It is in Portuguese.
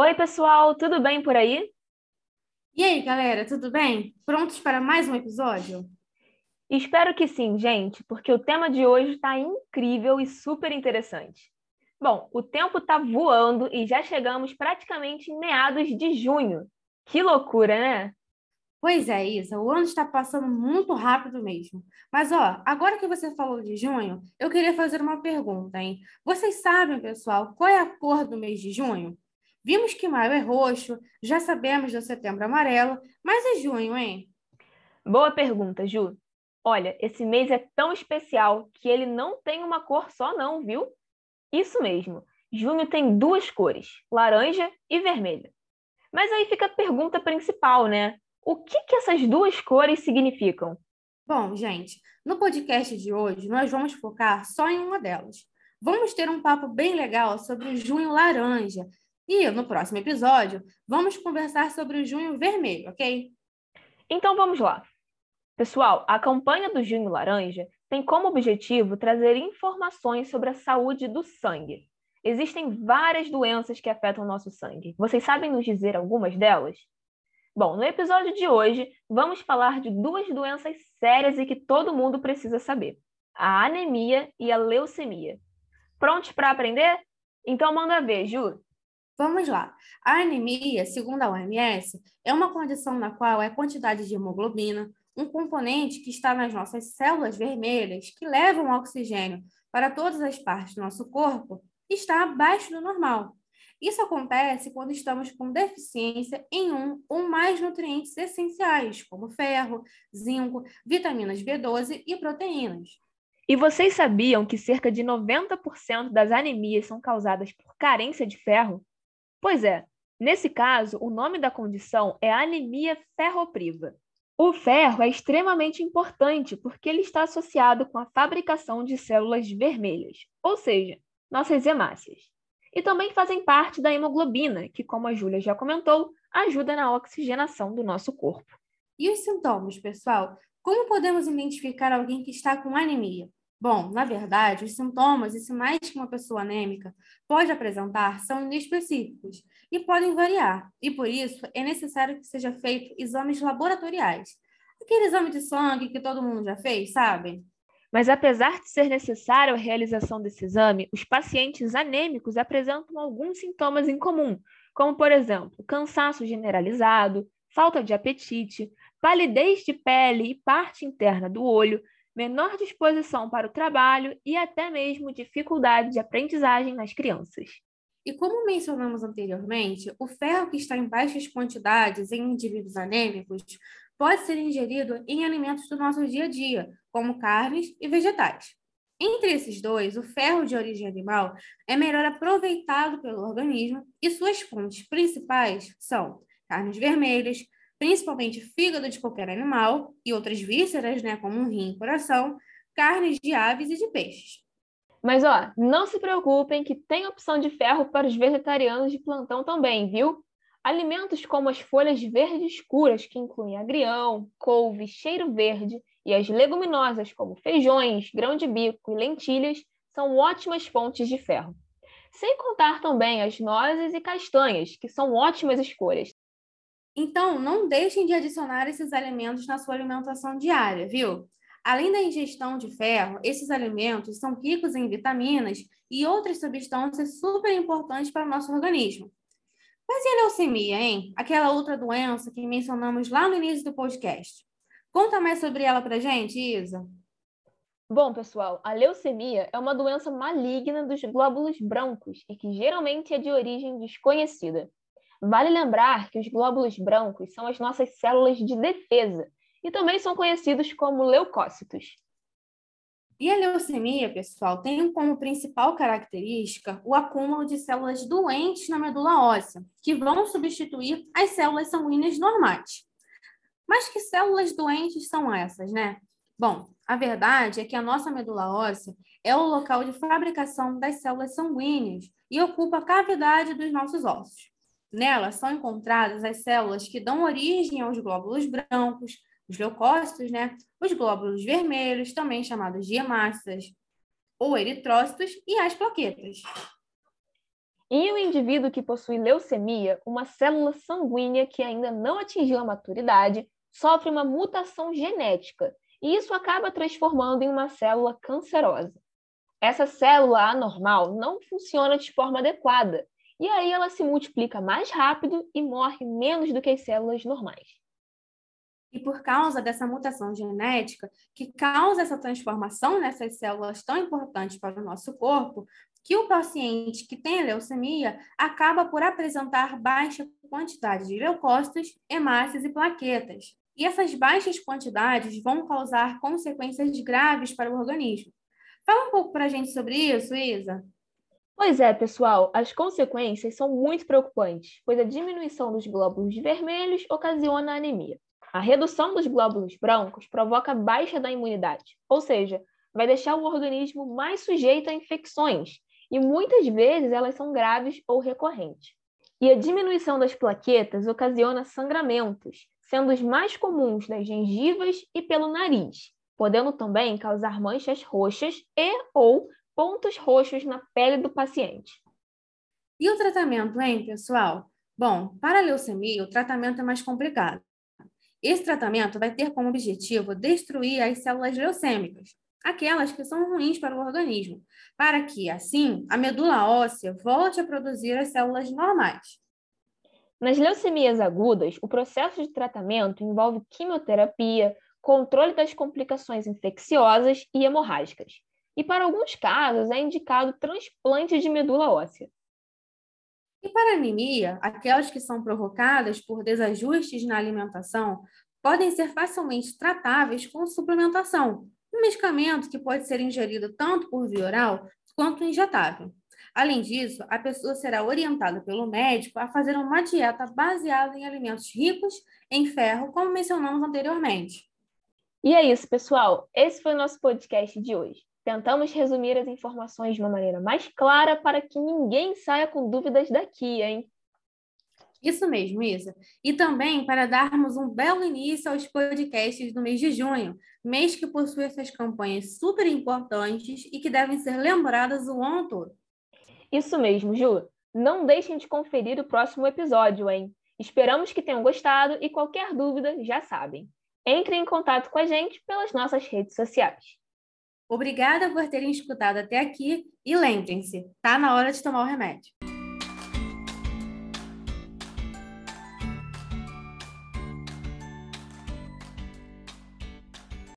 Oi, pessoal, tudo bem por aí? E aí, galera, tudo bem? Prontos para mais um episódio? Espero que sim, gente, porque o tema de hoje está incrível e super interessante. Bom, o tempo está voando e já chegamos praticamente em meados de junho. Que loucura, né? Pois é, Isa, o ano está passando muito rápido mesmo. Mas, ó, agora que você falou de junho, eu queria fazer uma pergunta, hein? Vocês sabem, pessoal, qual é a cor do mês de junho? Vimos que maio é roxo, já sabemos do setembro amarelo, mas é junho, hein? Boa pergunta, Ju. Olha, esse mês é tão especial que ele não tem uma cor só, não, viu? Isso mesmo. Junho tem duas cores, laranja e vermelho. Mas aí fica a pergunta principal, né? O que, que essas duas cores significam? Bom, gente, no podcast de hoje nós vamos focar só em uma delas. Vamos ter um papo bem legal sobre o junho laranja. E no próximo episódio vamos conversar sobre o junho vermelho, ok? Então vamos lá. Pessoal, a campanha do Junho Laranja tem como objetivo trazer informações sobre a saúde do sangue. Existem várias doenças que afetam o nosso sangue. Vocês sabem nos dizer algumas delas? Bom, no episódio de hoje, vamos falar de duas doenças sérias e que todo mundo precisa saber: a anemia e a leucemia. Prontos para aprender? Então manda ver, Ju. Vamos lá. A anemia, segundo a OMS, é uma condição na qual a quantidade de hemoglobina, um componente que está nas nossas células vermelhas, que levam oxigênio para todas as partes do nosso corpo, está abaixo do normal. Isso acontece quando estamos com deficiência em um ou mais nutrientes essenciais, como ferro, zinco, vitaminas B12 e proteínas. E vocês sabiam que cerca de 90% das anemias são causadas por carência de ferro? Pois é, nesse caso, o nome da condição é anemia ferropriva. O ferro é extremamente importante porque ele está associado com a fabricação de células vermelhas, ou seja, nossas hemácias e também fazem parte da hemoglobina, que, como a Júlia já comentou, ajuda na oxigenação do nosso corpo. E os sintomas, pessoal? Como podemos identificar alguém que está com anemia? Bom, na verdade, os sintomas e sinais que uma pessoa anêmica pode apresentar são inespecíficos e podem variar, e por isso é necessário que seja feito exames laboratoriais. Aquele exame de sangue que todo mundo já fez, sabe? Mas apesar de ser necessária a realização desse exame, os pacientes anêmicos apresentam alguns sintomas em comum, como, por exemplo, cansaço generalizado, falta de apetite, palidez de pele e parte interna do olho, menor disposição para o trabalho e até mesmo dificuldade de aprendizagem nas crianças. E como mencionamos anteriormente, o ferro que está em baixas quantidades em indivíduos anêmicos pode ser ingerido em alimentos do nosso dia a dia, como carnes e vegetais. Entre esses dois, o ferro de origem animal é melhor aproveitado pelo organismo e suas fontes principais são carnes vermelhas, principalmente fígado de qualquer animal e outras vísceras, né, como um rim e coração, carnes de aves e de peixes. Mas ó, não se preocupem que tem opção de ferro para os vegetarianos de plantão também, viu? Alimentos como as folhas verdes escuras, que incluem agrião, couve, cheiro verde, e as leguminosas, como feijões, grão de bico e lentilhas, são ótimas fontes de ferro. Sem contar também as nozes e castanhas, que são ótimas escolhas. Então, não deixem de adicionar esses alimentos na sua alimentação diária, viu? Além da ingestão de ferro, esses alimentos são ricos em vitaminas e outras substâncias super importantes para o nosso organismo. Mas e a leucemia, hein? Aquela outra doença que mencionamos lá no início do podcast. Conta mais sobre ela pra gente, Isa. Bom, pessoal, a leucemia é uma doença maligna dos glóbulos brancos e que geralmente é de origem desconhecida. Vale lembrar que os glóbulos brancos são as nossas células de defesa e também são conhecidos como leucócitos. E a leucemia, pessoal, tem como principal característica o acúmulo de células doentes na medula óssea, que vão substituir as células sanguíneas normais. Mas que células doentes são essas, né? Bom, a verdade é que a nossa medula óssea é o local de fabricação das células sanguíneas e ocupa a cavidade dos nossos ossos. Nela são encontradas as células que dão origem aos glóbulos brancos, os leucócitos, né? Os glóbulos vermelhos, também chamados de hemácias ou eritrócitos, e as plaquetas. Em um indivíduo que possui leucemia, uma célula sanguínea que ainda não atingiu a maturidade sofre uma mutação genética e isso acaba transformando em uma célula cancerosa. Essa célula anormal não funciona de forma adequada e aí ela se multiplica mais rápido e morre menos do que as células normais. E por causa dessa mutação genética, que causa essa transformação nessas células tão importantes para o nosso corpo, que o paciente que tem leucemia acaba por apresentar baixa quantidade de leucócitos, hemácias e plaquetas. E essas baixas quantidades vão causar consequências graves para o organismo. Fala um pouco para a gente sobre isso, Isa. Pois é, pessoal, as consequências são muito preocupantes, pois a diminuição dos glóbulos vermelhos ocasiona anemia. A redução dos glóbulos brancos provoca baixa da imunidade, ou seja, vai deixar o organismo mais sujeito a infecções, e muitas vezes elas são graves ou recorrentes. E a diminuição das plaquetas ocasiona sangramentos, sendo os mais comuns nas gengivas e pelo nariz, podendo também causar manchas roxas e ou pontos roxos na pele do paciente. E o tratamento, hein, pessoal? Bom, para a leucemia, o tratamento é mais complicado. Esse tratamento vai ter como objetivo destruir as células leucêmicas, aquelas que são ruins para o organismo, para que, assim, a medula óssea volte a produzir as células normais. Nas leucemias agudas, o processo de tratamento envolve quimioterapia, controle das complicações infecciosas e hemorrágicas. E para alguns casos é indicado transplante de medula óssea. E para anemia, aquelas que são provocadas por desajustes na alimentação podem ser facilmente tratáveis com suplementação, um medicamento que pode ser ingerido tanto por via oral quanto injetável. Além disso, a pessoa será orientada pelo médico a fazer uma dieta baseada em alimentos ricos em ferro, como mencionamos anteriormente. E é isso, pessoal. Esse foi o nosso podcast de hoje. Tentamos resumir as informações de uma maneira mais clara para que ninguém saia com dúvidas daqui, hein? Isso mesmo, Isa. E também para darmos um belo início aos podcasts do mês de junho, mês que possui essas campanhas super importantes e que devem ser lembradas o ano todo. Isso mesmo, Ju. Não deixem de conferir o próximo episódio, hein? Esperamos que tenham gostado e qualquer dúvida já sabem. Entre em contato com a gente pelas nossas redes sociais. Obrigada por terem escutado até aqui e lembrem-se, tá na hora de tomar o remédio.